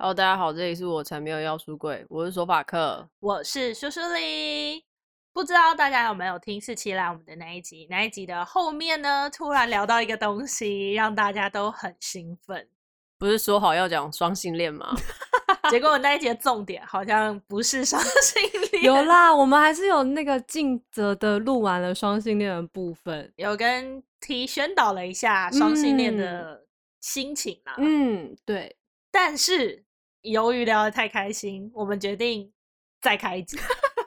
Hello，大家好，这里是我才没有要出柜，我是索法克，我是苏苏里。不知道大家有没有听四七来我们的那一集？那一集的后面呢，突然聊到一个东西，让大家都很兴奋。不是说好要讲双性恋吗？结果那一集的重点好像不是双性恋。有啦，我们还是有那个尽责的录完了双性恋的部分，有跟 T 宣导了一下双性恋的心情啊。嗯，对，但是。由于聊得太开心，我们决定再开一集。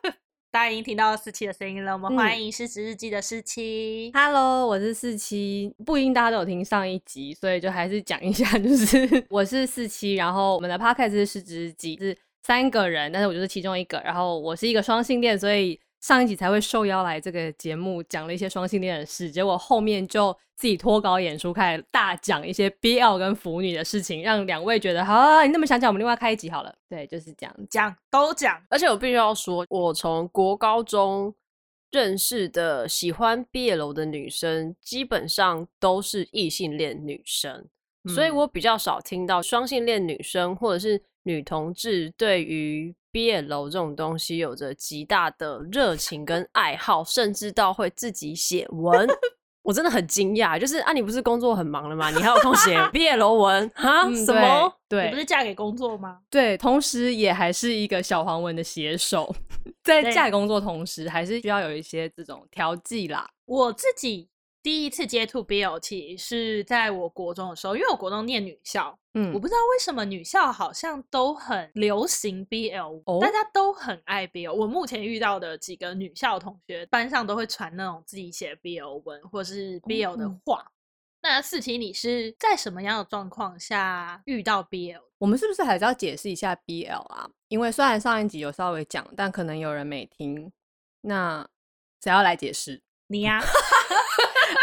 大家已经听到四七的声音了，我们欢迎失职日记的四七。Hello，我是四七。不一定大家都有听上一集，所以就还是讲一下，就是我是四七，然后我们的 Podcast 是失职日记，是三个人，但是我就是其中一个。然后我是一个双性恋，所以。上一集才会受邀来这个节目，讲了一些双性恋的事，结果后面就自己脱稿演出，开始大讲一些 BL 跟腐女的事情，让两位觉得好啊，你那么想讲，我们另外开一集好了。对，就是这样讲都讲。而且我必须要说，我从国高中认识的喜欢 BL 的女生，基本上都是异性恋女生，嗯，所以我比较少听到双性恋女生或者是女同志对于。BL 这种东西有着极大的热情跟爱好，甚至到会自己写文，我真的很惊讶。就是啊，你不是工作很忙了吗？你还有空写 BL 文哈、嗯？什么？对，你不是嫁给工作吗？对，同时也还是一个小黄文的写手，在嫁给工作同时，还是需要有一些这种调剂啦。我自己。第一次接触 BL 其实是在我国中的时候，因为我国中念女校，嗯，我不知道为什么女校好像都很流行 BL，哦，大家都很爱 BL。我目前遇到的几个女校同学，班上都会传那种自己写 BL 文或是 BL 的话。嗯、那四七，你是在什么样的状况下遇到 BL？我们是不是还是要解释一下 BL 啊？因为虽然上一集有稍微讲，但可能有人没听。那谁要来解释？你呀、啊。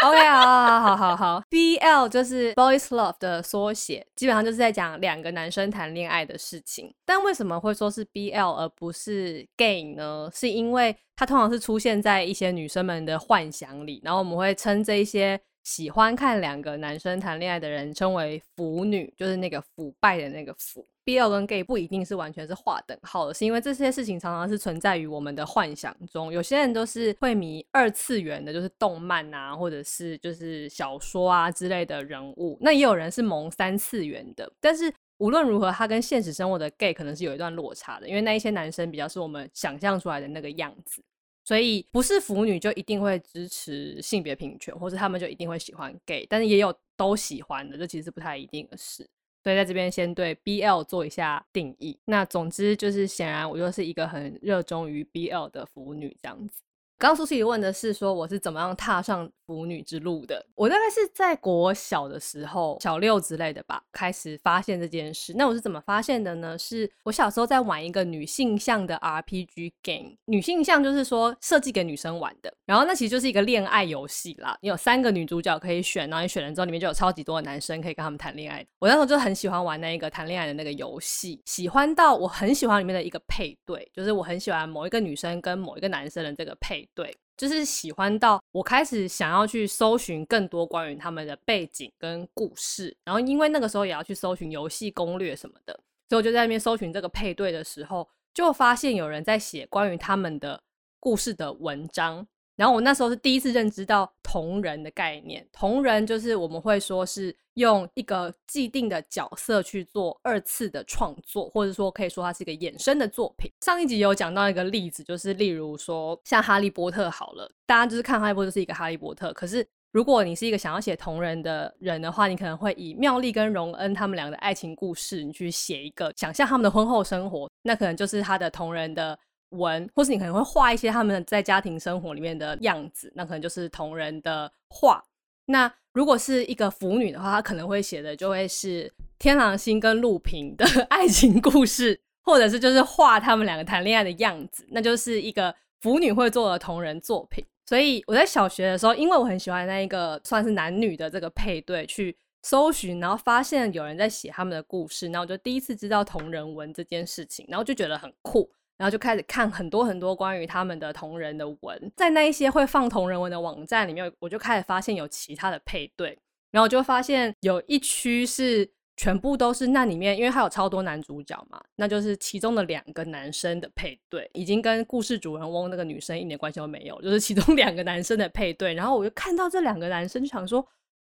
OK，好好好好好，BL 就是 Boys Love 的缩写，基本上就是在讲两个男生谈恋爱的事情。但为什么会说是 BL 而不是 Gay 呢？是因为它通常是出现在一些女生们的幻想里，然后我们会称这一些喜欢看两个男生谈恋爱的人称为腐女，就是那个腐败的那个腐。BL 跟 gay 不一定是完全是划等号的，是因为这些事情常常是存在于我们的幻想中。有些人都是会迷二次元的，就是动漫啊，或者是就是小说啊之类的人物。那也有人是萌三次元的，但是无论如何，他跟现实生活的 gay 可能是有一段落差的，因为那一些男生比较是我们想象出来的那个样子，所以不是腐女就一定会支持性别平权，或是他们就一定会喜欢 gay，但是也有都喜欢的，这其实是不太一定的事。所以在这边先对 BL 做一下定义。那总之就是，显然我就是一个很热衷于 BL 的腐女这样子。刚苏西问的是说我是怎么样踏上腐女之路的。我大概是在国小的时候，小六之类的吧，开始发现这件事。那我是怎么发现的呢？是我小时候在玩一个女性向的 RPG game。女性向就是说设计给女生玩的。然后那其实就是一个恋爱游戏啦。你有三个女主角可以选，然后你选了之后，里面就有超级多的男生可以跟他们谈恋爱。我那时候就很喜欢玩那一个谈恋爱的那个游戏，喜欢到我很喜欢里面的一个配对，就是我很喜欢某一个女生跟某一个男生的这个配。对，就是喜欢到我开始想要去搜寻更多关于他们的背景跟故事，然后因为那个时候也要去搜寻游戏攻略什么的，所以我就在那边搜寻这个配对的时候，就发现有人在写关于他们的故事的文章。然后我那时候是第一次认知到同人的概念，同人就是我们会说是用一个既定的角色去做二次的创作，或者说可以说它是一个衍生的作品。上一集有讲到一个例子，就是例如说像哈利波特好了，大家就是看哈利波特是一个哈利波特，可是如果你是一个想要写同人的人的话，你可能会以妙丽跟荣恩他们两个的爱情故事，你去写一个想象他们的婚后生活，那可能就是他的同人的。文，或是你可能会画一些他们在家庭生活里面的样子，那可能就是同人的画。那如果是一个腐女的话，她可能会写的就会是天狼星跟陆平的 爱情故事，或者是就是画他们两个谈恋爱的样子，那就是一个腐女会做的同人作品。所以我在小学的时候，因为我很喜欢那一个算是男女的这个配对，去搜寻，然后发现有人在写他们的故事，然后我就第一次知道同人文这件事情，然后就觉得很酷。然后就开始看很多很多关于他们的同人的文，在那一些会放同人文的网站里面，我就开始发现有其他的配对，然后就发现有一区是全部都是那里面，因为它有超多男主角嘛，那就是其中的两个男生的配对，已经跟故事主人翁那个女生一点关系都没有，就是其中两个男生的配对。然后我就看到这两个男生，就想说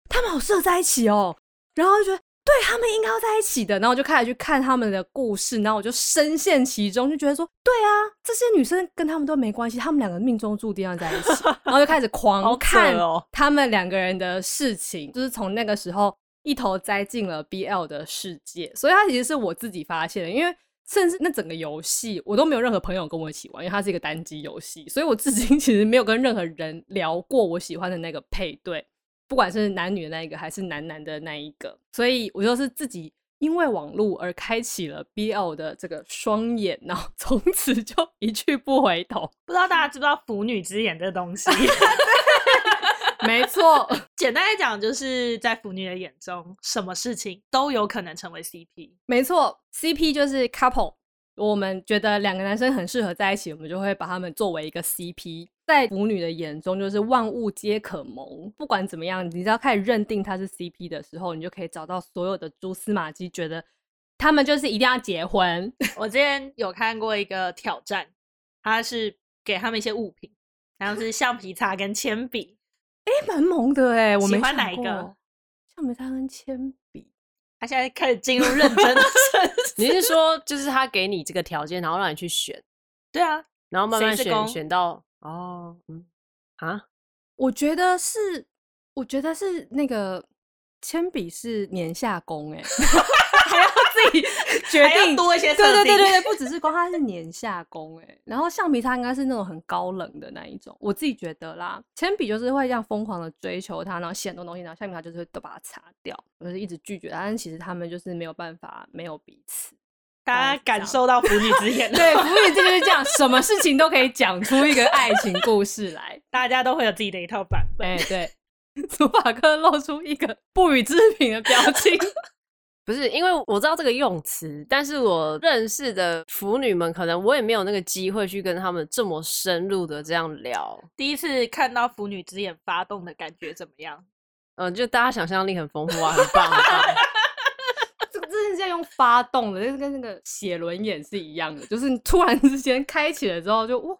他们好适合在一起哦，然后就觉得对他们应该要在一起的，然后我就开始去看他们的故事，然后我就深陷其中，就觉得说对啊，这些女生跟他们都没关系，他们两个命中注定要在一起，然后就开始狂看他们两个人的事情，就是从那个时候。一头栽进了 BL 的世界，所以它其实是我自己发现的。因为甚至那整个游戏，我都没有任何朋友跟我一起玩，因为它是一个单机游戏，所以我至今 其实没有跟任何人聊过我喜欢的那个配对，不管是男女的那一个，还是男男的那一个。所以我就是自己因为网络而开启了 BL 的这个双眼，然后从此就一去不回头。不知道大家知不知道“腐女之眼”这个东西？没错，简单来讲，就是在腐女的眼中，什么事情都有可能成为 CP。没错，CP 就是 couple。我们觉得两个男生很适合在一起，我们就会把他们作为一个 CP。在腐女的眼中，就是万物皆可萌。不管怎么样，你只要开始认定他是 CP 的时候，你就可以找到所有的蛛丝马迹，觉得他们就是一定要结婚。我之前有看过一个挑战，他是给他们一些物品，然后是橡皮擦跟铅笔。哎，蛮萌的哎，我喜欢哪一个？橡皮擦跟铅笔。他现在开始进入认真的。你是说，就是他给你这个条件，然后让你去选？对啊，然后慢慢选，选到哦，嗯啊，我觉得是，我觉得是那个铅笔是年下攻哎。还要自己 决定多一些，对对对对对，不只是光，它是年下攻哎。然后橡皮擦应该是那种很高冷的那一种，我自己觉得啦。铅笔就是会这样疯狂的追求它，然后写很多东西，然后橡皮擦就是会都把它擦掉，就是一直拒绝它。但其实他们就是没有办法没有彼此。大家感受到腐女之眼，对，腐女之眼就是这样，什么事情都可以讲出一个爱情故事来，大家都会有自己的一套版本。哎，对，祖法克露出一个不予置评的表情。不是，因为我知道这个用词，但是我认识的腐女们，可能我也没有那个机会去跟他们这么深入的这样聊。第一次看到腐女之眼发动的感觉怎么样？嗯、呃，就大家想象力很丰富啊，很棒，很棒。在用发动的，就是跟那个写轮眼是一样的，就是你突然之间开启了之后就，就哇，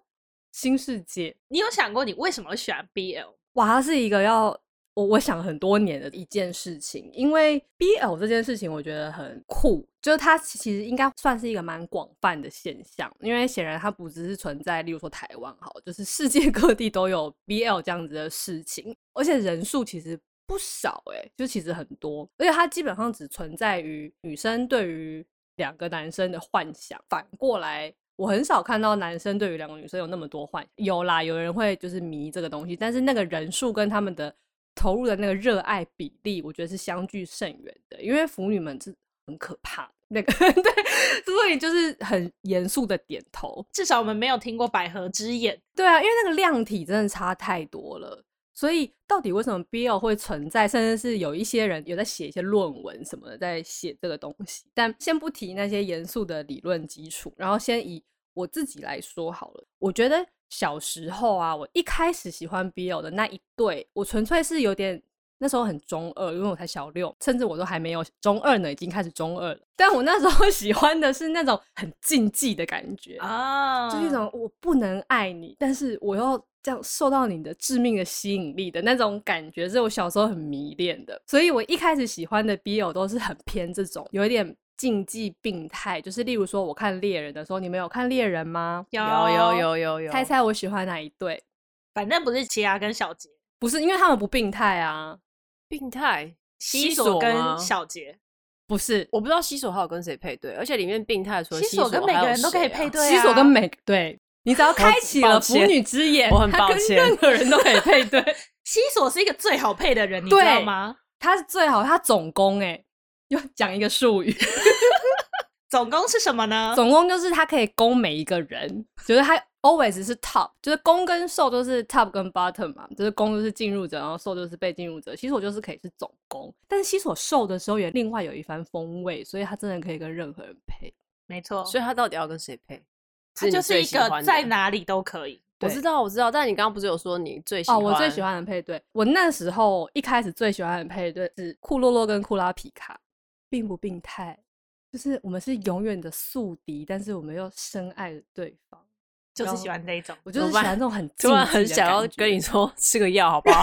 新世界。你有想过你为什么会喜欢 BL？哇，它是一个要。我我想很多年的一件事情，因为 BL 这件事情我觉得很酷，就是它其实应该算是一个蛮广泛的现象，因为显然它不只是存在，例如说台湾好，就是世界 各地都有 BL 这样子的事情，而且人数其实不少诶、欸，就其实很多，而且它基本上只存在于女生对于两个男生的幻想，反过来我很少看到男生对于两个女生有那么多幻想，有啦，有人会就是迷这个东西，但是那个人数跟他们的。投入的那个热爱比例，我觉得是相距甚远的，因为腐女们是很可怕的那个，对，所以就是很严肃的点头。至少我们没有听过百合之眼，对啊，因为那个量体真的差太多了。所以到底为什么 BL 会存在，甚至是有一些人有在写一些论文什么的，在写这个东西。但先不提那些严肃的理论基础，然后先以我自己来说好了，我觉得。小时候啊，我一开始喜欢 BL 的那一对，我纯粹是有点那时候很中二，因为我才小六，甚至我都还没有中二呢，已经开始中二了。但我那时候 喜欢的是那种很禁忌的感觉啊，就是一种我不能爱你，但是我要这样受到你的致命的吸引力的那种感觉，是我小时候很迷恋的。所以我一开始喜欢的 BL 都是很偏这种，有一点。禁忌病态，就是例如说，我看猎人的时候，你们有看猎人吗？有有有有有。猜猜我喜欢哪一对？反正不是奇犽跟小杰，不是，因为他们不病态啊。病态？西索跟小杰？不是，我不知道西索还有跟谁配对，而且里面病态除了西索跟每个人都可以配对，西索跟每对，你只要开启了腐女之眼，我很抱歉，任何人都可以配对。西索是一个最好配的人，你知道吗？他是最好，他总攻哎。又讲一个术语，总攻是什么呢？总攻就是他可以攻每一个人，就是他 always 是 top，就是攻跟受都是 top 跟 bottom 嘛，就是攻就是进入者，然后受就是被进入者。西索就是可以是总攻，但是西索受的时候也另外有一番风味，所以他真的可以跟任何人配。没错，所以他到底要跟谁配？他就是一个在哪里都可以。我知道，我知道，但你刚刚不是有说你最喜欢？哦，我最喜欢的配对，我那时候一开始最喜欢的配对是库洛洛跟库拉皮卡。并不病态，就是我们是永远的宿敌，但是我们又深爱着对方，就是喜欢这一种。我就是喜欢这种很 突然很想要跟你说 吃个药好不好？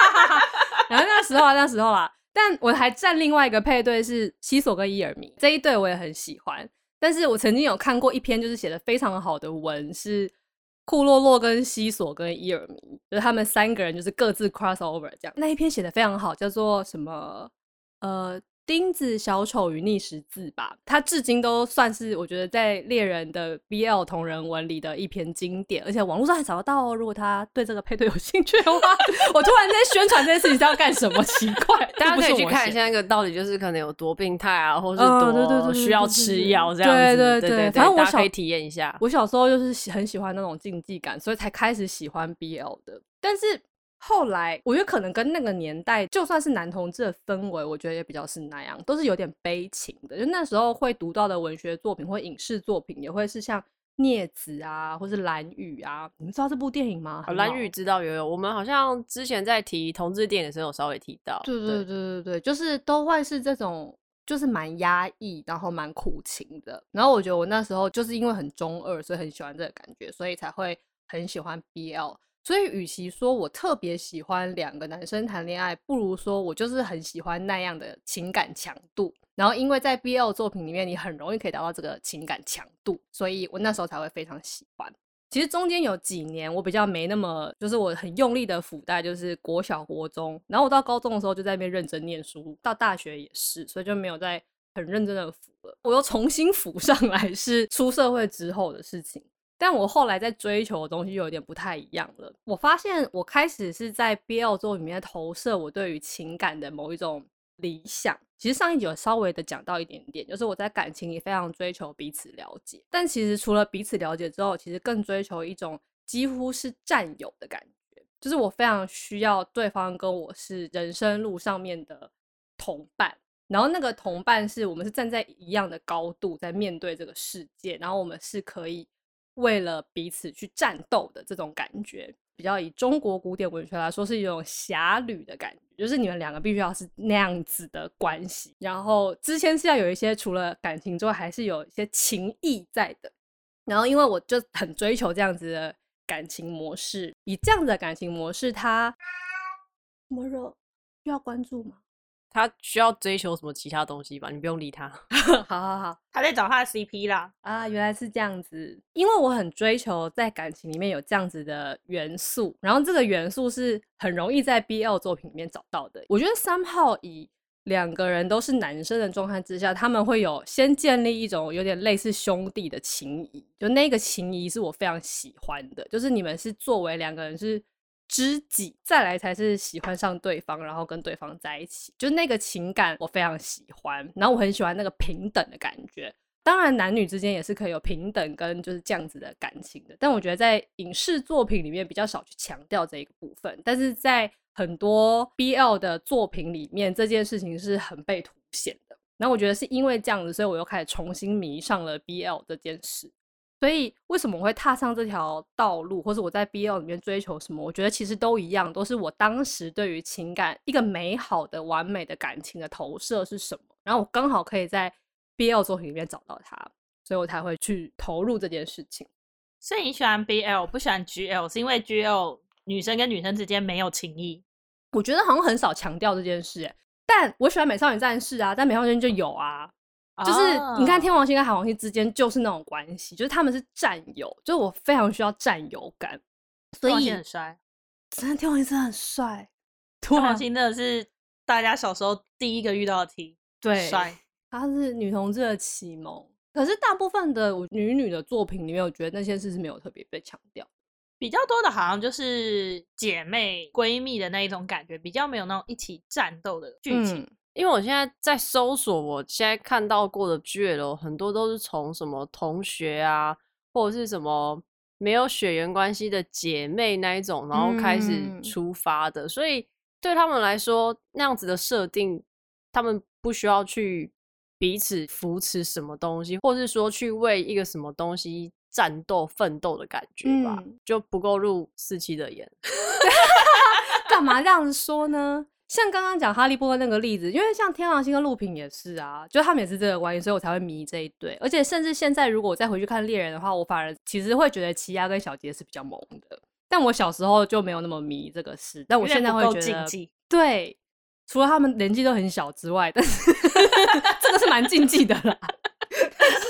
然后那时候啊，那时候啊，但我还占另外一个配对是西索跟伊尔迷这一对，我也很喜欢。但是我曾经有看过一篇就是写的非常好的文，是库洛洛跟西索跟伊尔迷，就是他们三个人就是各自 cross over 这样。那一篇写的非常好，叫做什么？呃。钉子小丑与逆十字吧，它至今都算是我觉得在猎人的 BL 同人文里的一篇经典，而且网络上还找得到哦。如果他对这个配对有兴趣的话，我突然间宣传这件事情是要干什么？奇怪，大家 可以去看一下那个到底就是可能有多病态啊，或者是多需要吃药这样子。对对对，对，反正我可以体验一下。我小时候就是很喜欢那种竞技感，所以才开始喜欢 BL 的，但是。后来，我觉得可能跟那个年代，就算是男同志的氛围，我觉得也比较是那样，都是有点悲情的。就那时候会读到的文学作品或影视作品，也会是像《镊子》啊，或是《蓝雨》啊。你们知道这部电影吗？哦，《蓝雨》知道有有，我们好像之前在提同志电影的时候有稍微提到。对对对对对，就是都会是这种，就是蛮压抑，然后蛮苦情的。然后我觉得我那时候就是因为很中二，所以很喜欢这个感觉，所以才会很喜欢 BL。所以，与其说我特别喜欢两个男生谈恋爱，不如说我就是很喜欢那样的情感强度。然后，因为在 BL 作品里面，你很容易可以达到这个情感强度，所以我那时候才会非常喜欢。其实中间有几年我比较没那么，就是我很用力的辅带，就是国小、国中。然后我到高中的时候就在那边认真念书，到大学也是，所以就没有再很认真的辅了。我又重新 辅上来，是出社会之后的事情。但我后来在追求的东西就有点不太一样了。我发现我开始是在 BL 作品里面投射我对于情感的某一种理想。其实上一集有稍微的讲到一点点，就是我在感情里非常追求彼此了解。但其实除了彼此了解之后，其实更追求一种几乎是占有的感觉，就是我非常需要对方跟我是人生路上面的同伴。然后那个同伴是我们是站在一样的高度在面对这个世界，然后我们是可以。为了彼此去战斗的这种感觉，比较以中国古典文学来说，是一种侠侣的感觉，就是你们两个必须要是那样子的关系，然后之前是要有一些除了感情之外，还是有一些情谊在的。然后因为我就很追求这样子的感情模式，以这样子的感情模式，它这么热，需要关注吗？他需要追求什么其他东西吧？你不用理他。好好好，他在找他的 CP 啦。啊，原来是这样子。因为我很追求在感情里面有这样子的元素，然后这个元素是很容易在 BL 作品里面找到的。我觉得三号以两个人都是男生的状态之下，他们会有先建立一种有点类似兄弟的情谊，就那个情谊是我非常喜欢的，就是你们是作为两个人是。知己，再来才是喜欢上对方，然后跟对方在一起，就那个情感我非常喜欢。然后我很喜欢那个平等的感觉。当然，男女之间也是可以有平等跟就是这样子的感情的。但我觉得在影视作品里面比较少去强调这一个部分。但是在很多 BL 的作品里面，这件事情是很被凸显的。然后我觉得是因为这样子，所以我又开始重新迷上了 BL 这件事。所以，为什么我会踏上这条道路，或者我在 BL 里面追求什么？我觉得其实都一样，都是我当时对于情感一个美好的、完美的感情的投射是什么。然后我刚好可以在 BL 作品里面找到它，所以我才会去投入这件事情。所以你喜欢 BL，不喜欢 GL，是因为 GL 女生跟女生之间没有情谊？我觉得好像很少强调这件事，欸，但我喜欢美少女战士啊，但美少女战士就有啊。就是你看天王星跟海王星之间就是那种关系，就是他们是战友，就是我非常需要战友感，所以很帅，真的天王星真的很帅，天王星真的是大家小时候第一个遇到的 T，对，帅，他是女同志的启蒙。可是大部分的女女的作品里面，我觉得那些事是没有特别被强调，比较多的好像就是姐妹闺蜜的那一种感觉，比较没有那种一起战斗的剧情。嗯因为我现在在搜索，我现在看到过的 BL 很多都是从什么同学啊，或者是什么没有血缘关系的姐妹那一种，然后开始出发的，嗯、所以对他们来说，那样子的设定，他们不需要去彼此扶持什么东西，或是说去为一个什么东西战斗奋斗的感觉吧，嗯、就不够入四期的眼。干嘛这样子说呢？像刚刚讲哈利波特那个例子，因为像天狼星跟陆平也是啊，就他们也是这个关系，所以我才会迷这一对。而且甚至现在如果我再回去看猎人的话，我反而其实会觉得奇亚跟小杰是比较萌的。但我小时候就没有那么迷这个事，但我现在会觉得，对，除了他们年纪都很小之外，但是 这个是蛮禁忌的啦。但是，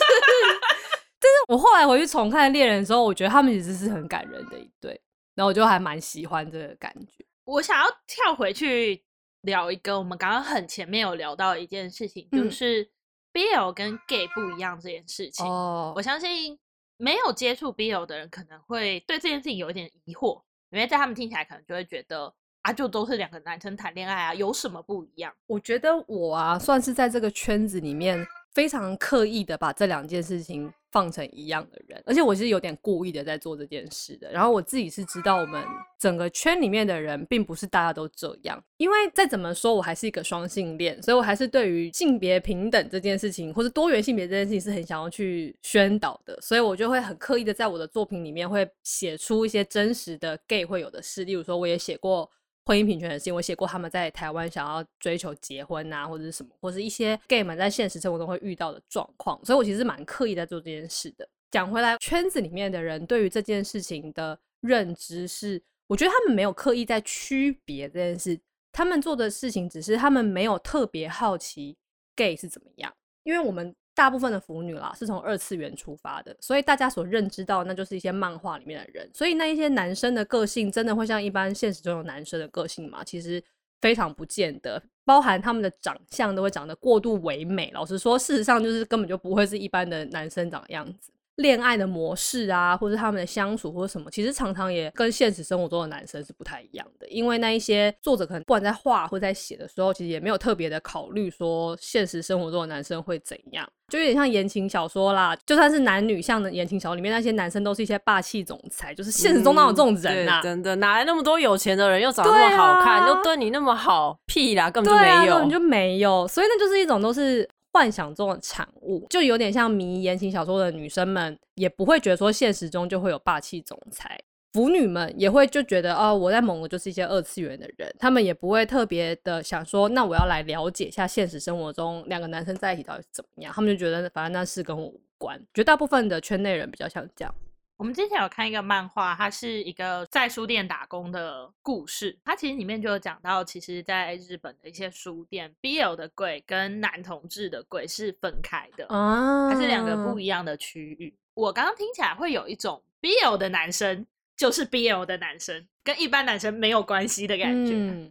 但是我后来回去重看猎人的时候，我觉得他们其实是很感人的一对，然后我就还蛮喜欢这个感觉。我想要跳回去聊一个我们刚刚很前面有聊到的一件事情，嗯、就是 BL 跟 gay 不一样这件事情。哦，我相信没有接触 BL 的人可能会对这件事情有一点疑惑，因为在他们听起来可能就会觉得啊，就都是两个男生谈恋爱啊，有什么不一样？我觉得我啊，算是在这个圈子里面。非常刻意的把这两件事情放成一样的人，而且我是有点故意的在做这件事的。然后我自己是知道，我们整个圈里面的人并不是大家都这样。因为再怎么说，我还是一个双性恋，所以我还是对于性别平等这件事情，或是多元性别这件事情是很想要去宣导的。所以我就会很刻意的在我的作品里面会写出一些真实的 gay 会有的事，例如说，我也写过。婚姻平权的事情，我写过他们在台湾想要追求结婚啊，或者是什么，或是一些 gay 们在现实生活中会遇到的状况，所以我其实蛮刻意在做这件事的。讲回来，圈子里面的人对于这件事情的认知是，我觉得他们没有刻意在区别这件事，他们做的事情只是他们没有特别好奇 gay 是怎么样，因为我们。大部分的腐女啦，是从二次元出发的，所以大家所认知到那就是一些漫画里面的人，所以那一些男生的个性真的会像一般现实中的男生的个性吗？其实非常不见得，包含他们的长相都会长得过度唯美。老实说，事实上就是根本就不会是一般的男生长的样子。恋爱的模式啊，或者他们的相处或者什么，其实常常也跟现实生活中的男生是不太一样的。因为那一些作者可能不管在画或在写的时候，其实也没有特别的考虑说现实生活中的男生会怎样，就有点像言情小说啦。就算是男女向的言情小说里面那些男生都是一些霸气总裁，就是现实中哪有这种人啊？嗯、真的哪来那么多有钱的人又长得那么好看，啊、又对你那么好？屁啦，根本就没有，根本、啊、就没有。所以那就是一种都是。幻想中的产物，就有点像迷言情小说的女生们，也不会觉得说现实中就会有霸气总裁。腐女们也会就觉得哦，我在蒙的就是一些二次元的人，他们也不会特别的想说，那我要来了解一下现实生活中两个男生在一起到底是怎么样。他们就觉得反正那是跟我无关。绝大部分的圈内人比较像这样。我们之前有看一个漫画，它是一个在书店打工的故事。它其实里面就有讲到，其实在日本的一些书店，BL 的柜跟男同志的柜是分开的，它是两个不一样的区域。我刚刚听起来会有一种 BL 的男生就是 BL 的男生，跟一般男生没有关系的感觉。嗯，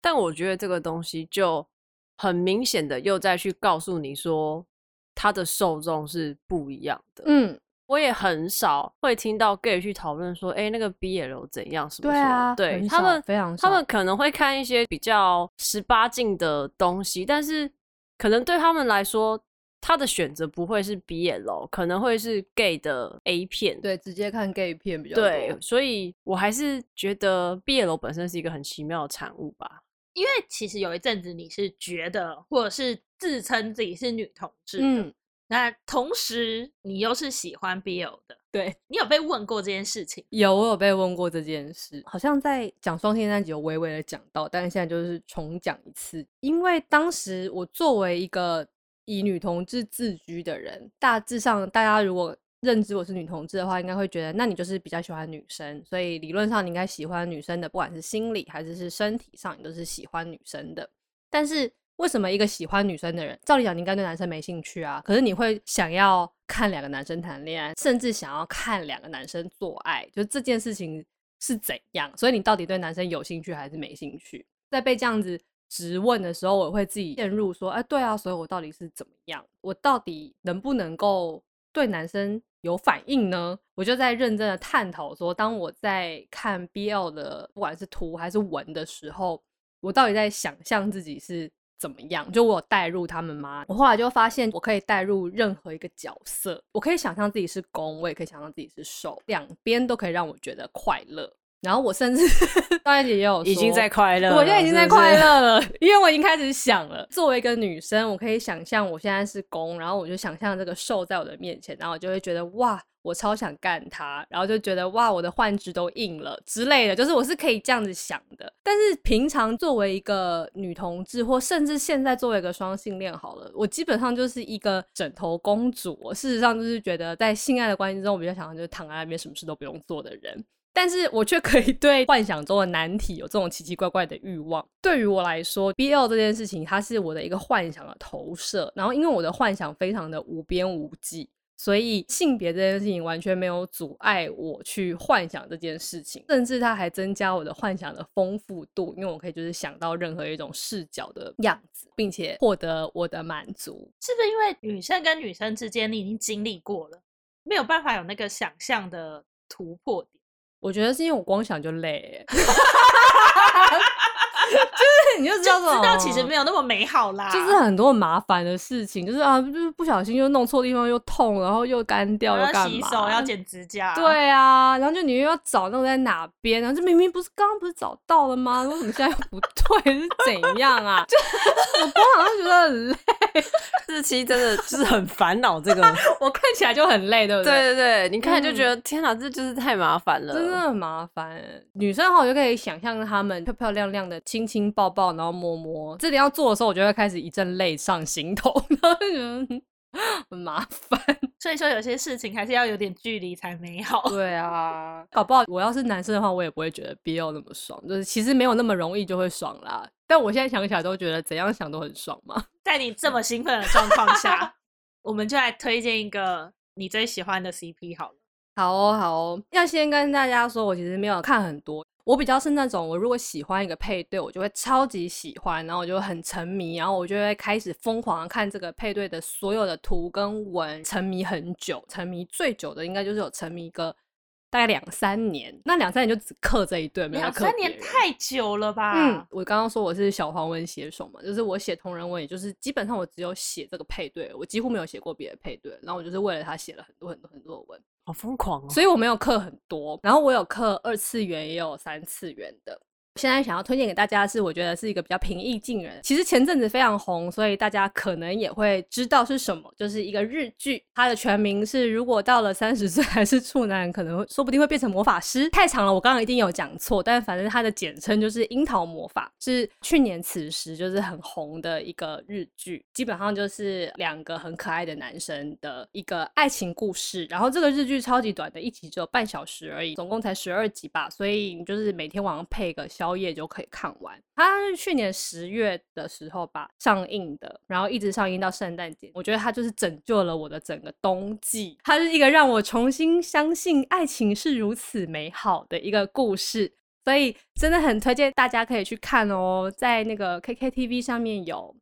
但我觉得这个东西就很明显的又再去告诉你说，他的受众是不一样的。嗯。我也很少会听到 gay 去讨论说，哎、欸，那个 BL 怎样什么什么？对啊，对他们非常，他们可能会看一些比较十八禁的东西，但是可能对他们来说，他的选择不会是 BL，可能会是 gay 的 A 片。对，直接看 gay 片比较多。对，所以我还是觉得 BL 本身是一个很奇妙的产物吧。因为其实有一阵子你是觉得，或者是自称自己是女同志的。嗯那同时，你又是喜欢 BL 的，对，你有被问过这件事情？有，我有被问过这件事，好像在讲双性恋那集有微微的讲到，但是现在就是重讲一次。因为当时我作为一个以女同志自居的人，大致上大家如果认知我是女同志的话，应该会觉得，那你就是比较喜欢女生，所以理论上你应该喜欢女生的，不管是心理还是是身体上，你都是喜欢女生的。但是为什么一个喜欢女生的人，照理讲你应该对男生没兴趣啊？可是你会想要看两个男生谈恋爱，甚至想要看两个男生做爱，就这件事情是怎样？所以你到底对男生有兴趣还是没兴趣？在被这样子质问的时候，我会自己陷入说：哎，对啊，所以我到底是怎么样？我到底能不能够对男生有反应呢？我就在认真的探讨说，当我在看 BL 的不管是图还是文的时候，我到底在想象自己是。怎么样？就我有带入他们吗？我后来就发现，我可以带入任何一个角色，我可以想象自己是攻，我也可以想象自己是受，两边都可以让我觉得快乐。然后我甚至大姐也有说已经在快乐，我现在已经在快乐了，是是因为我已经开始想了。作为一个女生，我可以想象我现在是攻，然后我就想象这个受在我的面前，然后我就会觉得哇，我超想干他，然后就觉得哇，我的幻肢都硬了之类的，就是我是可以这样子想的。但是平常作为一个女同志，或甚至现在作为一个双性恋，好了，我基本上就是一个枕头公主。我事实上就是觉得在性爱的关系中，我比较想要就是躺在那边什么事都不用做的人。但是我却可以对幻想中的难题有这种奇奇怪怪的欲望。对于我来说，BL 这件事情，它是我的一个幻想的投射。然后，因为我的幻想非常的无边无际，所以性别这件事情完全没有阻碍我去幻想这件事情，甚至它还增加我的幻想的丰富度。因为我可以就是想到任何一种视角的样子，并且获得我的满足。是不是因为女生跟女生之间你已经经历过了，没有办法有那个想象的突破？我觉得是因为我光想就累，就是你就知道，就知道其实没有那么美好啦，就是很多麻烦的事情，就是啊，就是不小心又弄错地方又痛，然后又干掉又干嘛？要洗手，要剪指甲。对啊，然后就你又要找那个在哪边，然后就明明不是刚刚不是找到了吗？为什么现在又不对？是怎样啊？就我光好像觉得很累。日期真的就是很烦恼，这个 我看起来就很累，对不对？对对对，你看就觉得、嗯、天哪，这就是太麻烦了，真的很麻烦。女生哈，我就可以想象她们漂漂亮亮的亲亲抱抱，然后摸摸。这里要做的时候，我就会开始一阵泪上心头，然后就觉得很麻烦。所以说，有些事情还是要有点距离才美好。对啊，搞不好我要是男生的话，我也不会觉得 BL 那么爽，就是其实没有那么容易就会爽啦。但我现在想起来都觉得怎样想都很爽嘛。在你这么兴奋的状况下，我们就来推荐一个你最喜欢的 CP 好了。好哦，好哦。要先跟大家说，我其实没有看很多，我比较是那种，我如果喜欢一个配对，我就会超级喜欢，然后我就很沉迷，然后我就会开始疯狂看这个配对的所有的图跟文，沉迷很久。沉迷最久的应该就是有沉迷一个。大概两三年，那两三年就只刻这一对，没有刻。两三年太久了吧？嗯，我刚刚说我是小黄文写手嘛，就是我写同人文，也就是基本上我只有写这个配对，我几乎没有写过别的配对。然后我就是为了他写了很多很多很多的文，好疯狂哦！所以我没有刻很多，然后我有刻二次元，也有三次元的。现在想要推荐给大家的是，我觉得是一个比较平易近人。其实前阵子非常红，所以大家可能也会知道是什么，就是一个日剧。它的全名是《如果到了三十岁 还是处男，可能说不定会变成魔法师》。太长了，我刚刚一定有讲错，但反正它的简称就是《樱桃魔法》，是去年此时就是很红的一个日剧。基本上就是两个很可爱的男生的一个爱情故事。然后这个日剧超级短的，一集只有半小时而已，总共才十二集吧，所以你就是每天晚上配个小。宵夜就可以看完。它是去年十月的时候吧上映的，然后一直上映到圣诞节。我觉得它就是拯救了我的整个冬季。它是一个让我重新相信爱情是如此美好的一个故事，所以真的很推荐大家可以去看哦。在那个 KKTV 上面有。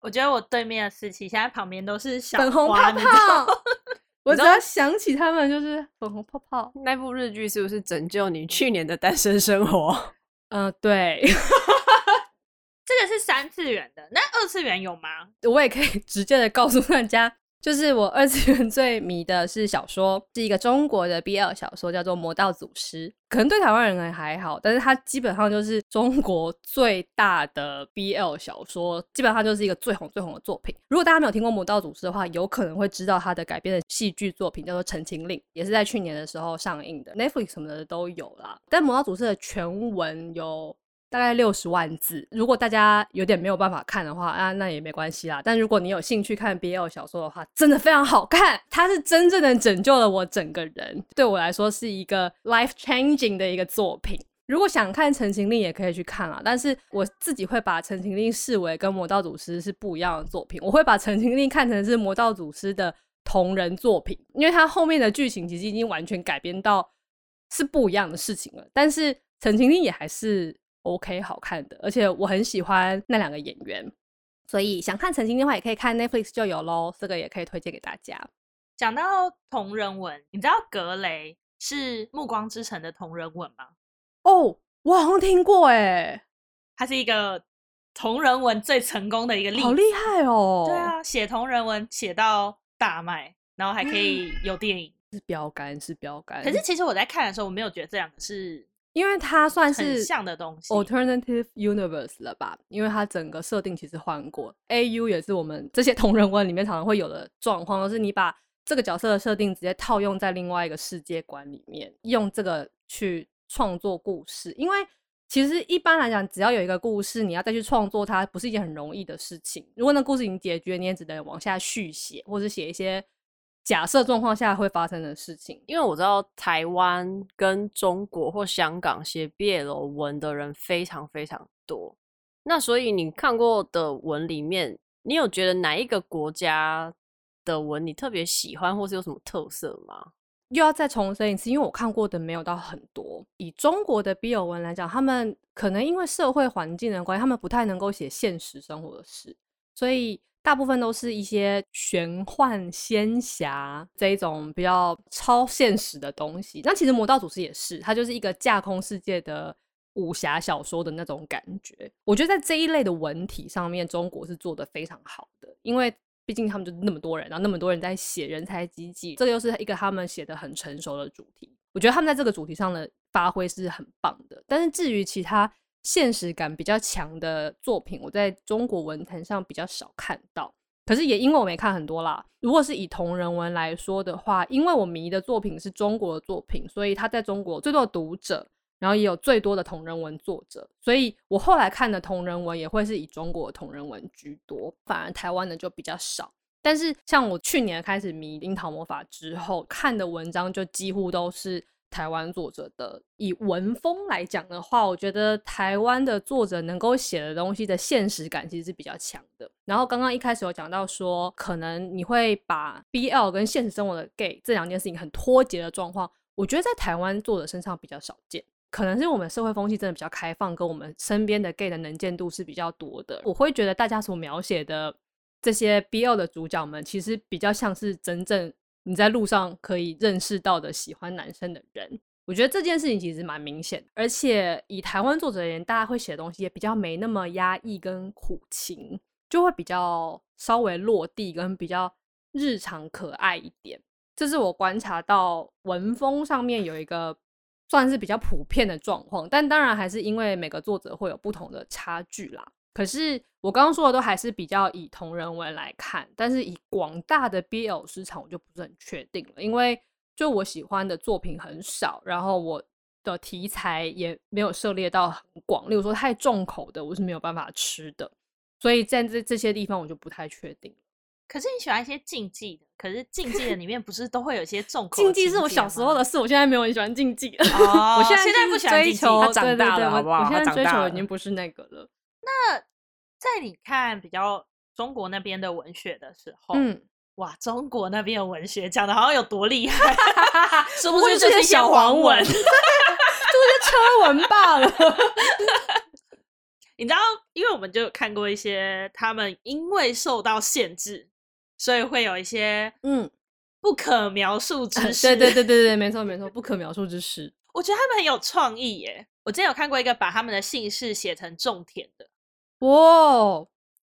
我觉得我对面的思琪现在旁边都是小粉红泡泡。我只要想起他们就是粉红泡泡。那部日剧是不是拯救你去年的单身生活？嗯、呃，对，这个是三次元的，那二次元有吗？我也可以 直接的告诉大家，就是我二次元最迷的是小说，是一个中国的 BL 小说，叫做《魔道祖师》。可能对台湾人还好，但是它基本上就是中国最大的 BL 小说，基本上就是一个最红最红的作品。如果大家没有听过《魔道祖师》的话，有可能会知道它的改编的戏剧作品叫做《陈情令》，也是在去年的时候上映的，Netflix 什么的都有啦。但《魔道祖师》的全文有大概六十万字，如果大家有点没有办法看的话啊，那也没关系啦。但如果你有兴趣看 BL 小说的话，真的非常好看，它是真正的拯救了我整个人，对我来说是一个 life changing 的一个作品。如果想看《陈情令》，也可以去看啦。但是我自己会把《陈情令》视为跟《魔道祖师》是不一样的作品，我会把《陈情令》看成是《魔道祖师》的同人作品，因为它后面的剧情其实已经完全改编到是不一样的事情了。但是《陈情令》也还是。OK，好看的，而且我很喜欢那两个演员，所以想看《陈情令》的话，也可以看 Netflix 就有喽。这个也可以推荐给大家。讲到同人文，你知道格雷是《暮光之城》的同人文吗？哦，我好像听过，哎，他是一个同人文最成功的一个例子，好厉害哦！对啊，写同人文写到大卖，然后还可以有电影，是标杆，是标杆。可是其实我在看的时候，我没有觉得这两个是。因为它算是像的东西，alternative universe 了吧？因为它整个设定其实换过，AU 也是我们这些同人文里面常常会有的状况，就是你把这个角色的设定直接套用在另外一个世界观里面，用这个去创作故事。因为其实一般来讲，只要有一个故事，你要再去创作它，不是一件很容易的事情。如果那故事已经解决，你也只能往下续写，或者写一些。假设状况下会发生的事情，因为我知道台湾跟中国或香港写 BL 文的人非常非常多，那所以你看过的文里面，你有觉得哪一个国家的文你特别喜欢，或是有什么特色吗？又要再重申一次，因为我看过的没有到很多。以中国的 BL 文来讲，他们可能因为社会环境的关系，他们不太能够写现实生活的事，所以。大部分都是一些玄幻仙侠这一种比较超现实的东西。那其实《魔道祖师》也是，它就是一个架空世界的武侠小说的那种感觉。我觉得在这一类的文体上面，中国是做得非常好的，因为毕竟他们就那么多人，然后那么多人在写，人才济济，这个又是一个他们写的很成熟的主题。我觉得他们在这个主题上的发挥是很棒的。但是至于其他，现实感比较强的作品，我在中国文坛上比较少看到。可是也因为我没看很多啦。如果是以同人文来说的话，因为我迷的作品是中国的作品，所以他在中国最多的读者，然后也有最多的同人文作者。所以我后来看的同人文也会是以中国的同人文居多，反而台湾的就比较少。但是像我去年开始迷《樱桃魔法》之后，看的文章就几乎都是。台湾作者的以文风来讲的话，我觉得台湾的作者能够写的东西的现实感其实是比较强的。然后刚刚一开始有讲到说，可能你会把 BL 跟现实生活的 gay 这两件事情很脱节的状况，我觉得在台湾作者身上比较少见。可能是我们社会风气真的比较开放，跟我们身边的 gay 的能见度是比较多的。我会觉得大家所描写的这些 BL 的主角们，其实比较像是真正。你在路上可以认识到的喜欢男生的人，我觉得这件事情其实蛮明显，而且以台湾作者而言，大家会写的东西也比较没那么压抑跟苦情，就会比较稍微落地跟比较日常可爱一点。这是我观察到文风上面有一个算是比较普遍的状况，但当然还是因为每个作者会有不同的差距啦。可是我刚刚说的都还是比较以同人文来看，但是以广大的 BL 市场，我就不是很确定了，因为就我喜欢的作品很少，然后我的题材也没有涉猎到很广，例如说太重口的，我是没有办法吃的，所以在这这些地方我就不太确定。可是你喜欢一些竞技的，可是竞技的里面不是都会有一些重口？竞技是我小时候的事，我现在没有很喜欢竞技。哦，我现在现在不喜欢追求，他长大了，好不好？我现在追求已经不是那个了。那在你看比较中国那边的文学的时候，嗯，哇，中国那边的文学讲的好像有多厉害，是不是就是小黄文，就是车文罢了。你知道，因为我们就有看过一些他们因为受到限制，所以会有一些嗯不可描述 之事。对对对 对对，没错没错，不可描述之事。我觉得他们很有创意耶。我之前有看过一个把他们的姓氏写成种田的。哇，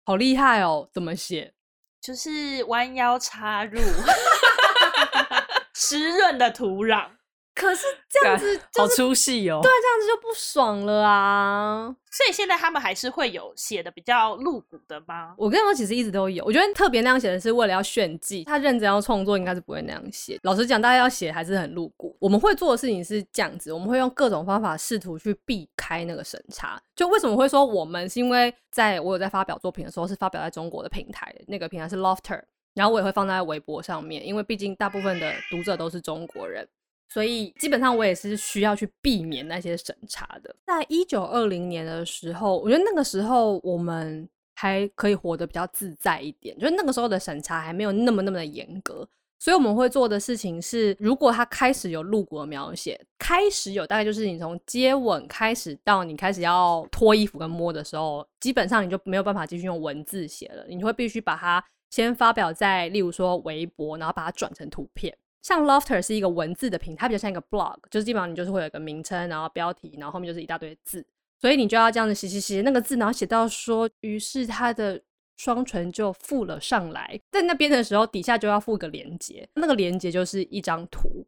好厉害哦！怎么写？就是弯腰插入 湿润的土壤。可是这样子、就是、好出戏哦。对，这样子就不爽了啊！所以现在他们还是会有写的比较露骨的吗？我跟你说，其实一直都有。我觉得特别那样写的是为了要炫技，他认真要创作，应该是不会那样写。老实讲，大家要写还是很露骨。我们会做的事情是这样子，我们会用各种方法试图去避开那个审查。就为什么会说我们，是因为在我有在发表作品的时候，是发表在中国的平台，那个平台是 Lofter，然后我也会放在微博上面，因为毕竟大部分的读者都是中国人。所以基本上我也是需要去避免那些审查的。在一九二零年的时候，我觉得那个时候我们还可以活得比较自在一点，就是那个时候的审查还没有那么那么的严格。所以我们会做的事情是，如果他开始有露骨的描写，开始有大概就是你从接吻开始到你开始要脱衣服跟摸的时候，基本上你就没有办法继续用文字写了，你会必须把它先发表在例如说微博，然后把它转成图片。像 Lofter 是一个文字的平台，它比较像一个 blog，就是基本上你就是会有一个名称，然后标题，然后后面就是一大堆字，所以你就要这样子写写写那个字，然后写到说，于是他的双唇就附了上来，在那边的时候，底下就要附个连接，那个连接就是一张图，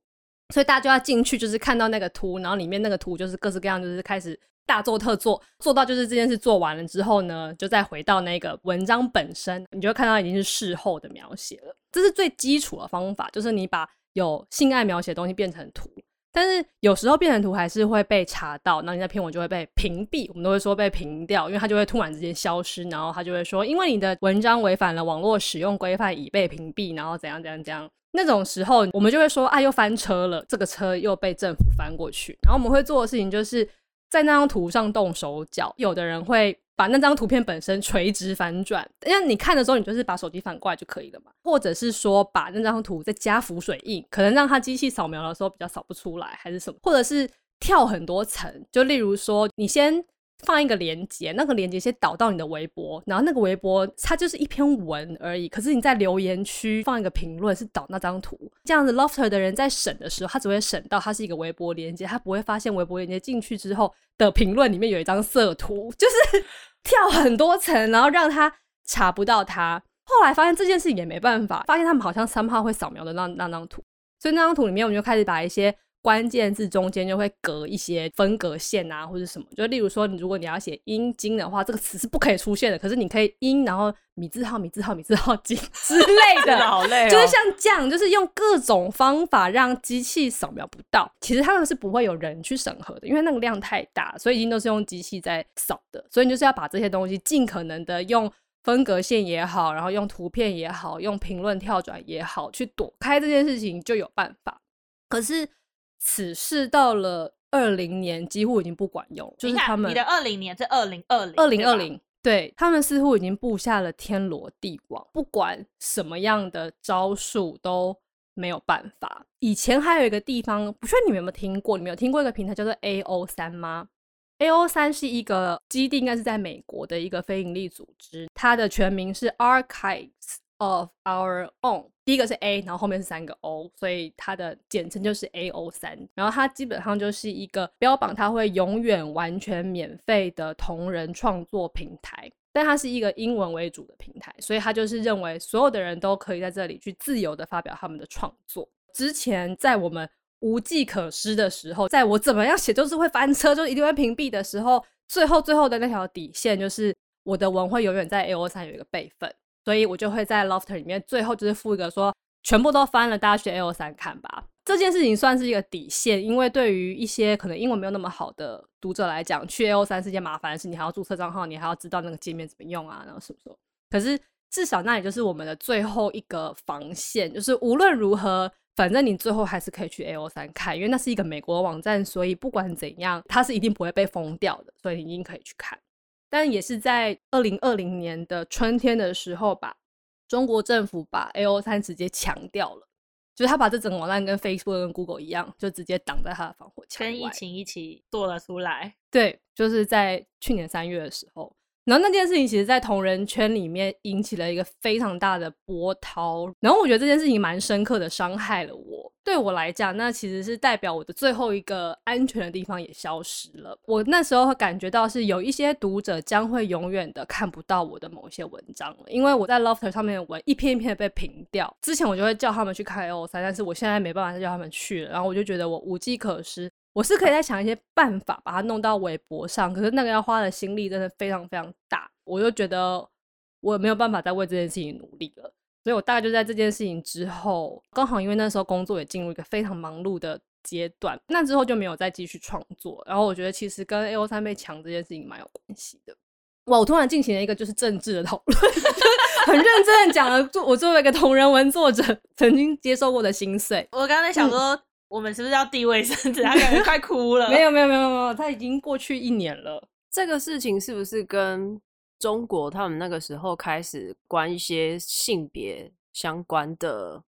所以大家就要进去，就是看到那个图，然后里面那个图就是各式各样，就是开始大做特做，做到就是这件事做完了之后呢，就再回到那个文章本身，你就会看到已经是事后的描写了。这是最基础的方法，就是你把有性爱描写的东西变成图。但是有时候变成图还是会被查到，那你那篇文就会被屏蔽，我们都会说被屏掉，因为它就会突然之间消失，然后它就会说，因为你的文章违反了网络使用规范，已被屏蔽，然后怎样怎样怎样。那种时候我们就会说啊，又翻车了，这个车又被政府翻过去。然后我们会做的事情就是在那张图上动手脚，有的人会。把那张图片本身垂直反转，因为你看的时候，你就是把手机反过来就可以了嘛。或者是说，把那张图再加浮水印，可能让它机器扫描的时候比较扫不出来，还是什么？或者是跳很多层，就例如说，你先放一个链接，那个链接先导到你的微博，然后那个微博它就是一篇文而已，可是你在留言区放一个评论是导那张图，这样子 Lofter 的人在审的时候，他只会审到它是一个微博链接，他不会发现微博链接进去之后的评论里面有一张色图，就是。跳很多层，然后让他查不到他。后来发现这件事情也没办法，发现他们好像三号会扫描的那那张图，所以那张图里面我们就开始把一些关键字中间就会隔一些分隔线啊，或者什么。就例如说，你如果你要写阴茎的话，这个词是不可以出现的。可是你可以阴，然后米字号、米字号、米字号 经之类的，好累哦。就是像这样，就是用各种方法让机器扫描不到。其实他们是不会有人去审核的，因为那个量太大，所以已经都是用机器在扫的。所以你就是要把这些东西尽可能的用分隔线也好，然后用图片也好，用评论跳转也好，去躲开这件事情就有办法。可是。此事到了二零年，几乎已经不管用。就是他们你的二零年是二零二零，二零二零，对，他们似乎已经布下了天罗地网，不管什么样的招数都没有办法。以前还有一个地方，不确定你们有没有听过？你们有听过一个平台叫做 AO 三吗？AO 三是一个基地，应该是在美国的一个非营利组织，它的全名是 Archives of Our Own。第一个是 A，然后后面是三个 O，所以它的简称就是 AO 三。然后它基本上就是一个标榜它会永远完全免费的同人创作平台，但它是一个英文为主的平台，所以它就是认为所有的人都可以在这里去自由的发表他们的创作。之前在我们无计可施的时候，在我怎么样写就是会翻车，就是一定会屏蔽的时候，最后最后的那条底线就是我的文会永远在 AO 三有一个备份。所以我就会在 Lofter 里面最后就是附一个说，全部都翻了，大家去 AO 三看吧。这件事情算是一个底线，因为对于一些可能英文没有那么好的读者来讲，去 AO 三是件麻烦的事，你还要注册账号，你还要知道那个界面怎么用啊，然后什么什么。可是至少那里就是我们的最后一个防线，就是无论如何，反正你最后还是可以去 AO 三看，因为那是一个美国网站，所以不管怎样，它是一定不会被封掉的，所以你一定可以去看。但也是在二零二零年的春天的时候吧，中国政府把 AO 三直接强掉了，就是他把这整个网站跟 Facebook 跟 Google 一样，就直接挡在他的防火墙，跟疫情一起做了出来。对，就是在去年三月的时候。然后那件事情其实，在同人圈里面引起了一个非常大的波涛。然后我觉得这件事情蛮深刻的，伤害了我。对我来讲，那其实是代表我的最后一个安全的地方也消失了。我那时候会感觉到是有一些读者将会永远的看不到我的某些文章了，因为我在 Lofter 上面的文一篇一篇的被屏掉。之前我就会叫他们去看 AO3，但是我现在没办法再叫他们去了。然后我就觉得我无计可施。我是可以再想一些办法把它弄到微博上，可是那个要花的心力真的非常非常大，我就觉得我没有办法再为这件事情努力了，所以我大概就在这件事情之后，刚好因为那时候工作也进入一个非常忙碌的阶段，那之后就没有再继续创作。然后我觉得其实跟 AO 三被抢这件事情蛮有关系的。哇，我突然进行了一个就是政治的讨论，很认真的讲了作我作为一个同人文作者曾经接受过的心碎。我刚才想说。嗯我们是不是要递卫生纸？他感觉快哭了。没有没有没有没有，他已经过去一年了。这个事情是不是跟中国他们那个时候开始关一些性别相关的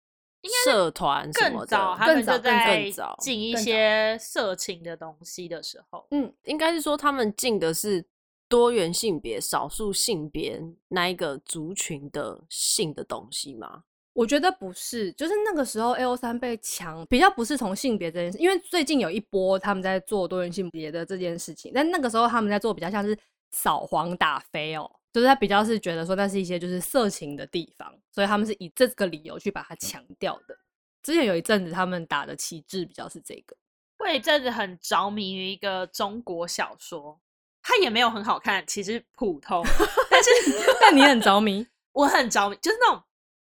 社团什么的？更早，他们就在禁一些色情的东西的时候，嗯，应该是说他们禁的是多元性别、少数性别那一个族群的性的东西吗？我觉得不是，就是那个时候 AO 三被抢，比较不是从性别这件事，因为最近有一波他们在做多元性别的这件事情，但那个时候他们在做比较像是扫黄打非哦，就是他比较是觉得说那是一些就是色情的地方，所以他们是以这个理由去把它强调的。之前有一阵子他们打的旗帜比较是这个。我有一阵子很着迷于一个中国小说，它也没有很好看，其实普通，但是 但你很着迷，我很着迷，就是那种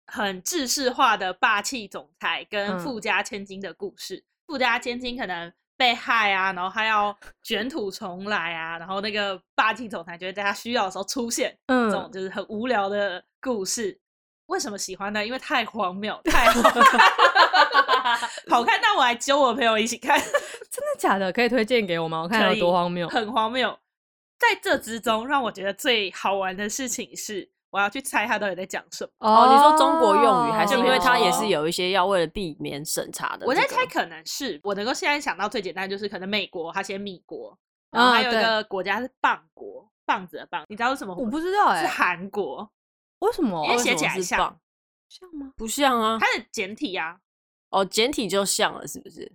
很制式化的霸气总裁跟富家千金的故事。嗯、富家千金可能被害啊，然后他要卷土重来啊，然后那个霸气总裁就会在他需要的时候出现，嗯，这种就是很无聊的故事。为什么喜欢呢？因为太荒谬，太 好看，好看到我还揪我朋友一起看。真的假的？可以推荐给我吗？我看有多荒谬，很荒谬。在这之中，让我觉得最好玩的事情是，我要去猜他到底在讲什么。哦，你说中国用语，还是因为他也是有一些要为了避免审查的、这个？我在猜，可能是我能够现在想到最简单，就是可能美国他写米国，然后还有一个国家是棒国，棒子的棒，你知道是什么？我不知道哎、欸，是韩国。为什么？因为写起来像，像吗？不像啊，它的简体啊。哦，简体就像了，是不是？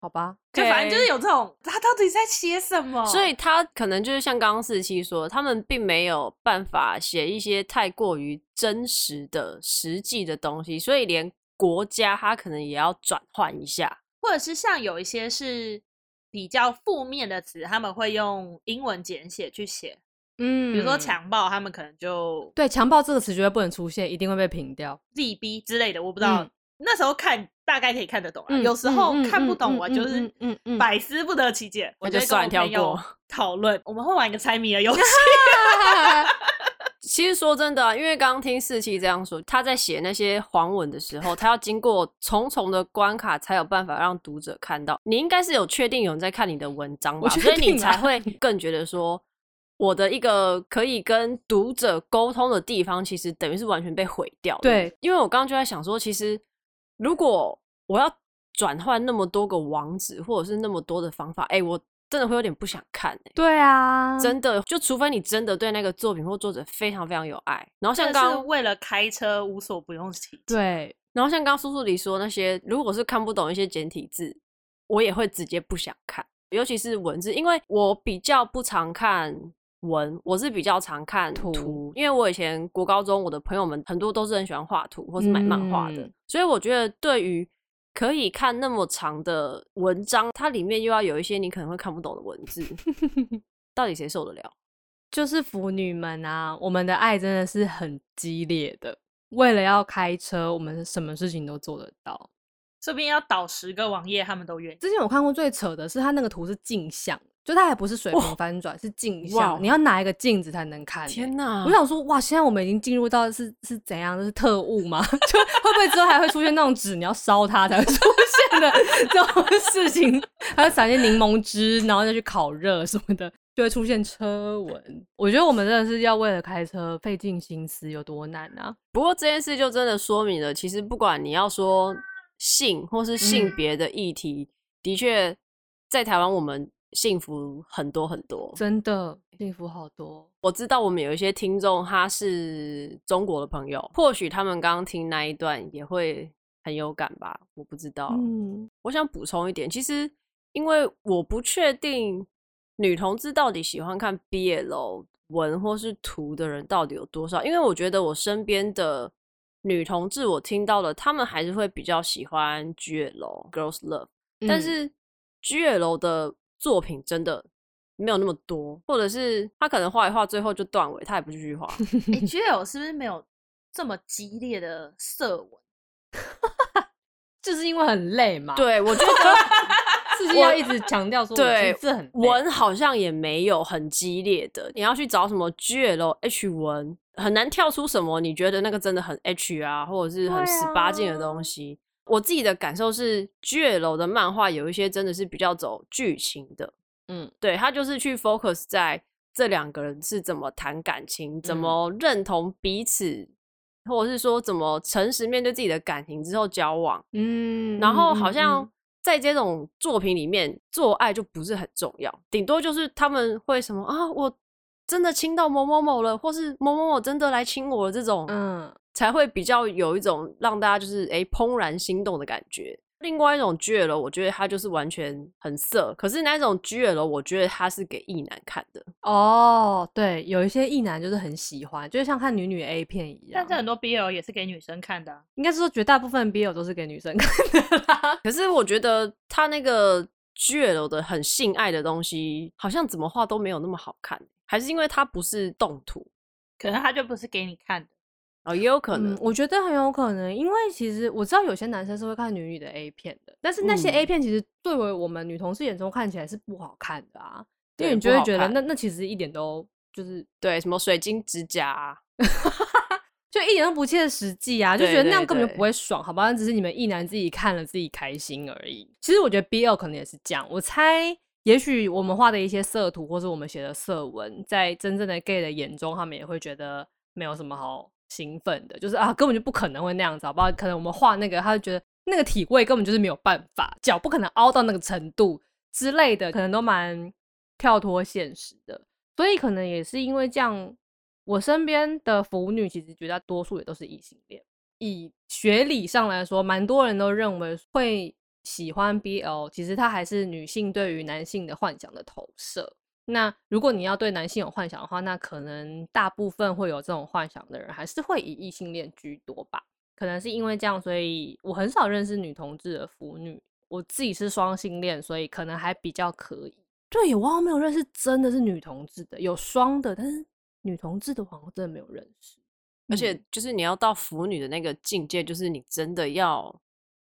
好吧，就反正就是有这种，他到底在写什么？所以他可能就是像刚刚四七说，他们并没有办法写一些太过于真实的、实际的东西，所以连国家他可能也要转换一下，或者是像有一些是比较负面的词，他们会用英文简写去写。嗯，比如说强暴，他们可能就对强暴这个词绝对不能出现，一定会被评掉。利逼之类的，我不知道。嗯、那时候看大概可以看得懂啊，嗯、有时候看不懂，我就是嗯嗯百思不得其解，我就算跳过讨论。我们会玩一个猜谜的游戏。其实说真的、啊，因为刚刚听四七这样说，他在写那些黄文的时候，他要经过重重的关卡，才有办法让读者看到。你应该是有确定有人在看你的文章吧，所以你才会更觉得说。我的一个可以跟读者沟通的地方，其实等于是完全被毁掉。对，因为我刚刚就在想说，其实如果我要转换那么多个网址，或者是那么多的方法，哎、欸，我真的会有点不想看、欸。对啊，真的，就除非你真的对那个作品或作者非常非常有爱。然后像刚刚为了开车无所不用其极。对，然后像刚刚苏苏里说那些，如果是看不懂一些简体字，我也会直接不想看，尤其是文字，因为我比较不常看。文我是比较常看图，图，因为我以前国高中我的朋友们很多都是很喜欢画图或是买漫画的，嗯，所以我觉得对于可以看那么长的文章，它里面又要有一些你可能会看不懂的文字，到底谁受得了？就是腐女们啊，我们的爱真的是很激烈的，为了要开车，我们什么事情都做得到，这边要倒十个网页，他们都愿意。之前我看过最扯的是，他那个图是镜像。就它还不是水平翻转，是镜像，你要拿一个镜子才能看。天哪！我想说，哇，现在我们已经进入到是是怎样？是特务吗？就会不会之后还会出现那种纸你要烧它才会出现的这种事情？还要撒些柠檬汁，然后再去烤热什么的，就会出现车纹。我觉得我们真的是要为了开车费尽心思，有多难啊！不过这件事就真的说明了，其实不管你要说性或是性别的议题，嗯、的确在台湾我们。幸福很多很多，真的幸福好多。我知道我们有一些听众，他是中国的朋友，或许他们刚刚听那一段也会很有感吧，我不知道。嗯，我想补充一点，其实因为我不确定女同志到底喜欢看 BL 文或是图的人到底有多少，因为我觉得我身边的女同志，我听到了，他们还是会比较喜欢 GL Girls Love，但是 GL 的。作品真的没有那么多，或者是他可能画一画，最后就断尾，他也不继续画。你觉得我是不是没有这么激烈的色文？就是因为很累嘛。对，我觉得自己要一直强调说，对，很文好像也没有很激烈的。你要去找什么 GL H 文，很难跳出什么你觉得那个真的很 H 啊，或者是很十八禁的东西。我自己的感受是，GL 的漫画有一些真的是比较走剧情的，嗯，对，他就是去 focus 在这两个人是怎么谈感情，怎么认同彼此，嗯、或者是说怎么诚实面对自己的感情之后交往，嗯，然后好像在这种作品里面，做爱就不是很重要，顶多就是他们会什么啊，我真的亲到某某某了，或是某某某真的来亲我了这种，嗯。才会比较有一种让大家就是哎怦然心动的感觉，另外一种 GL，我觉得它就是完全很色，可是那种 GL，我觉得它是给异男看的。哦，对，有一些异男就是很喜欢，就像看女女 A 片一样。但是很多 BL 也是给女生看的，应该是说绝大部分 BL 都是给女生 看的啦。可是我觉得他那个 GL 的很性爱的东西，好像怎么画都没有那么好看，还是因为它不是动图，可能它就不是给你看的。哦，也有可能、嗯，我觉得很有可能，因为其实我知道有些男生是会看女女的 A 片的，但是那些 A 片其实对为我们女同事眼中看起来是不好看的啊，因为你就会觉得那那其实一点都就是对什么水晶指甲、啊，就一点都不切实际啊，就觉得那样根本就不会爽，好吧？那只是你们一男自己看了自己开心而已。其实我觉得 BL 可能也是这样，我猜也许我们画的一些色图或是我们写的色文，在真正的 gay 的眼中，他们也会觉得没有什么好。兴奋的，就是啊，根本就不可能会那样子，好不好？可能我们画那个，他就觉得那个体位根本就是没有办法，脚不可能凹到那个程度之类的，可能都蛮跳脱现实的。所以可能也是因为这样，我身边的腐女其实绝大多数也都是异性恋。以学理上来说，蛮多人都认为会喜欢 BL，其实它还是女性对于男性的幻想的投射。那如果你要对男性有幻想的话，那可能大部分会有这种幻想的人，还是会以异性恋居多吧？可能是因为这样，所以我很少认识女同志的腐女。我自己是双性恋，所以可能还比较可以。对，我好像没有认识真的是女同志的，有双的，但是女同志的话，我真的没有认识。而且就是你要到腐女的那个境界，就是你真的要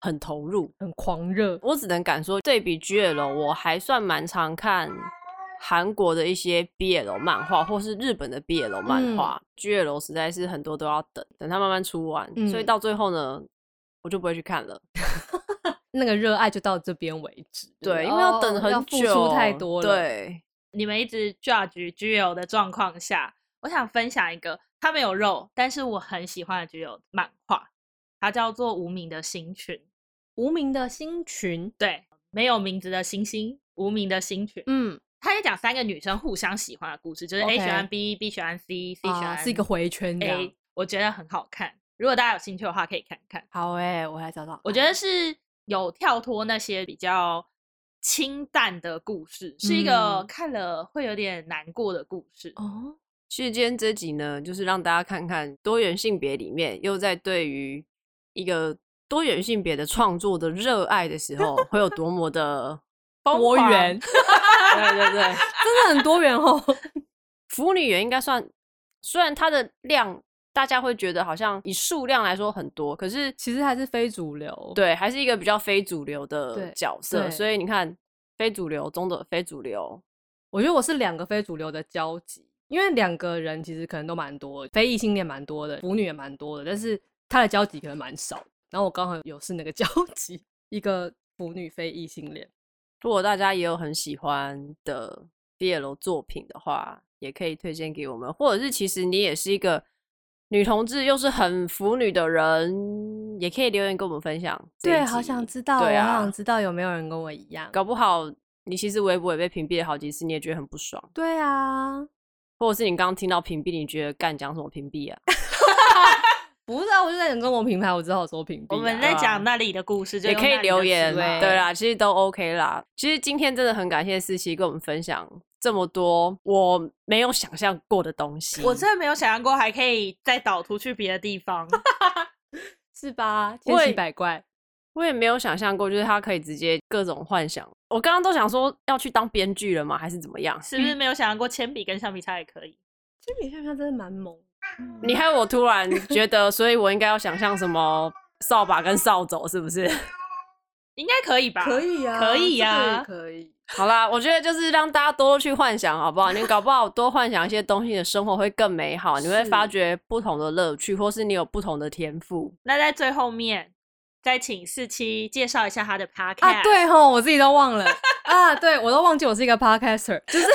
很投入、很狂热。我只能敢说，对比 GL，我还算蛮常看。韩国的一些 BL 漫画，或是日本的 BL 漫画、嗯、GL 实在是很多都要等，等它慢慢出完，嗯、所以到最后呢，我就不会去看了。那个热爱就到这边为止。对，因为要等很久，付出太多了。对，你们一直 judge GL 的状况下，我想分享一个，它没有肉，但是我很喜欢的 GL 漫画，它叫做《无名的星群》。无名的星群，对，没有名字的星星，无名的星群。嗯。他也讲三个女生互相喜欢的故事，就是 A 喜欢 B，B 喜欢 C，C 喜欢 uh, 是一个回圈的。我觉得很好看，如果大家有兴趣的话，可以看看。好诶、欸，我来找找。我觉得是有跳脱那些比较清淡的故事，嗯、是一个看了会有点难过的故事。哦，其实今天这集呢，就是让大家看看多元性别里面，又在对于一个多元性别的创作的热爱的时候，会有多么的多元。对对对，真的很多元哦。腐女也应该算，虽然它的量大家会觉得好像以数量来说很多，可是其实还是非主流。对，还是一个比较非主流的角色。所以你看，非主流中的非主流，我觉得我是两个非主流的交集，因为两个人其实可能都蛮多，非异性恋蛮多的，腐女也蛮多的，但是他的交集可能蛮少。然后我刚好有是那个交集，一个腐女非异性恋。如果大家也有很喜欢的 BL 作品的话，也可以推荐给我们。或者是其实你也是一个女同志，又是很腐女的人，也可以留言跟我们分享。对，好想知道，对啊，我好想知道有没有人跟我一样。搞不好你其实微博也被屏蔽了好几次，你也觉得很不爽。对啊，或者是你刚刚听到屏蔽，你觉得干讲什么屏蔽啊？不是啊，我就在讲中国品牌，我只好说屏蔽。我们在讲那里的故事，也可以留言。对啦，其实都 OK 啦。其实今天真的很感谢思琪跟我们分享这么多我没有想象过的东西。我真的没有想象过还可以再导图去别的地方，是吧？千奇百怪我，也没有想象过，就是他可以直接各种幻想。我刚刚都想说要去当编剧了吗？还是怎么样？是不是没有想象过铅笔跟橡皮擦也可以？铅笔橡皮擦真的蛮猛。你害我突然觉得，所以我应该要想象什么扫把跟扫帚，是不是？应该可以吧？可以啊，可以呀，可以。好啦，我觉得就是让大家多多去幻想，好不好？你搞不好多幻想一些东西的生活会更美好，你会发掘不同的乐趣，或是你有不同的天赋。那在最后面，再请四七介绍一下他的 podcast。啊，对吼，我自己都忘了啊，对我都忘记我是一个 podcaster，就是。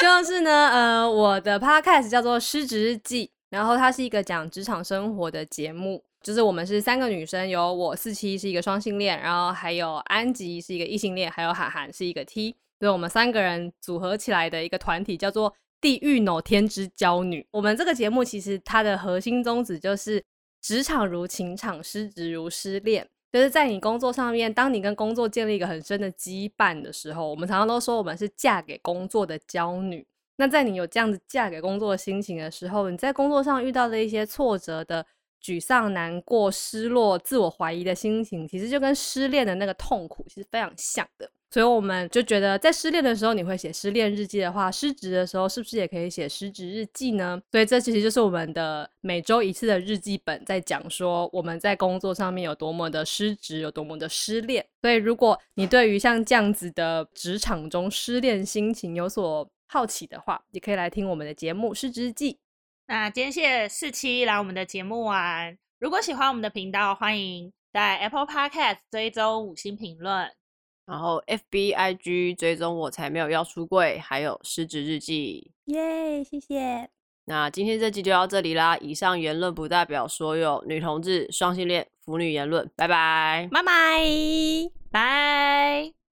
就是呢，呃，我的 podcast 叫做《失职日记》，然后它是一个讲职场生活的节目。就是我们是三个女生，有我四七是一个双性恋，然后还有安吉是一个异性恋，还有涵涵是一个 T，所以我们三个人组合起来的一个团体叫做“地狱 no 天之娇女”。我们这个节目其实它的核心宗旨就是职场如情场，失职如失恋。就是在你工作上面，当你跟工作建立一个很深的羁绊的时候，我们常常都说我们是嫁给工作的娇女。那在你有这样子嫁给工作的心情的时候，你在工作上遇到的一些挫折的沮丧、难过、失落、自我怀疑的心情，其实就跟失恋的那个痛苦其实非常像的。所以我们就觉得，在失恋的时候，你会写失恋日记的话，失职的时候是不是也可以写失职日记呢？所以这其实就是我们的每周一次的日记本，在讲说我们在工作上面有多么的失职，有多么的失恋。所以如果你对于像这样子的职场中失恋心情有所好奇的话，也可以来听我们的节目《失职日记》。那今天谢谢四七来我们的节目玩。如果喜欢我们的频道，欢迎在 Apple Podcast 追踪五星评论。然后 F B I G 追踪我才没有要出柜，还有失职日记，耶，谢谢。那今天这集就到这里啦。以上言论不代表所有女同志、双性恋、腐女言论。拜拜，拜拜，拜。